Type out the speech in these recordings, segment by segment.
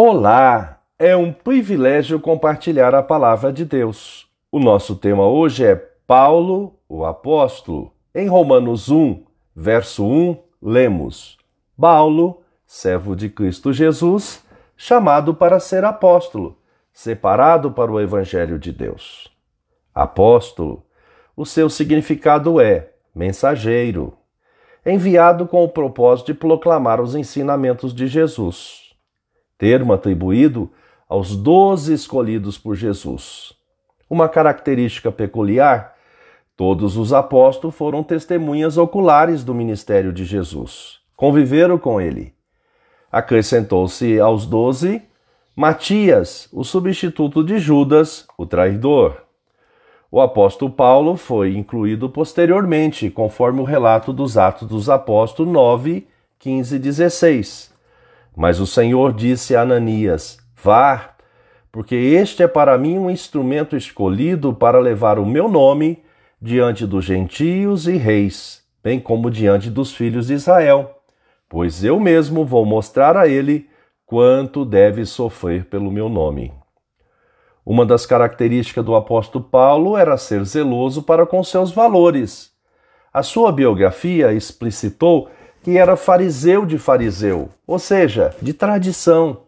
Olá! É um privilégio compartilhar a palavra de Deus. O nosso tema hoje é Paulo, o apóstolo. Em Romanos 1, verso 1, lemos: Paulo, servo de Cristo Jesus, chamado para ser apóstolo, separado para o evangelho de Deus. Apóstolo, o seu significado é mensageiro, enviado com o propósito de proclamar os ensinamentos de Jesus termo atribuído aos doze escolhidos por Jesus. Uma característica peculiar: todos os apóstolos foram testemunhas oculares do ministério de Jesus, conviveram com ele. Acrescentou-se aos doze Matias, o substituto de Judas, o traidor. O apóstolo Paulo foi incluído posteriormente, conforme o relato dos Atos dos Apóstolos 9, 15 e 16. Mas o Senhor disse a Ananias: Vá, porque este é para mim um instrumento escolhido para levar o meu nome diante dos gentios e reis, bem como diante dos filhos de Israel, pois eu mesmo vou mostrar a ele quanto deve sofrer pelo meu nome. Uma das características do apóstolo Paulo era ser zeloso para com seus valores. A sua biografia explicitou que era fariseu de fariseu, ou seja, de tradição.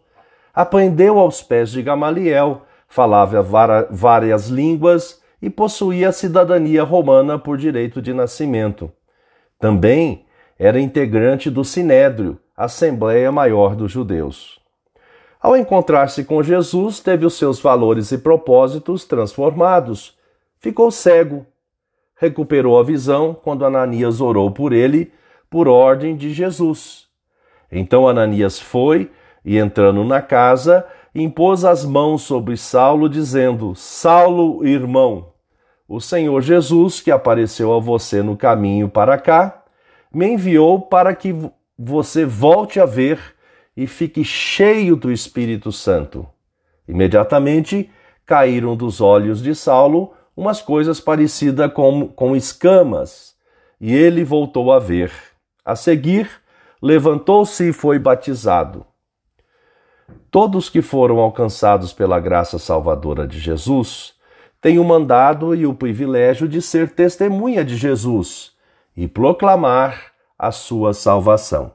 Aprendeu aos pés de Gamaliel, falava várias línguas e possuía a cidadania romana por direito de nascimento. Também era integrante do Sinédrio, Assembleia Maior dos Judeus. Ao encontrar-se com Jesus, teve os seus valores e propósitos transformados. Ficou cego. Recuperou a visão quando Ananias orou por ele por ordem de Jesus. Então Ananias foi e, entrando na casa, impôs as mãos sobre Saulo, dizendo: Saulo, irmão, o Senhor Jesus, que apareceu a você no caminho para cá, me enviou para que você volte a ver e fique cheio do Espírito Santo. Imediatamente caíram dos olhos de Saulo umas coisas parecidas com, com escamas, e ele voltou a ver. A seguir, levantou-se e foi batizado. Todos que foram alcançados pela graça salvadora de Jesus têm o mandado e o privilégio de ser testemunha de Jesus e proclamar a sua salvação.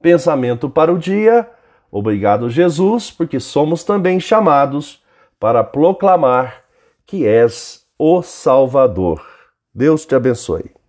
Pensamento para o dia. Obrigado, Jesus, porque somos também chamados para proclamar que és o Salvador. Deus te abençoe.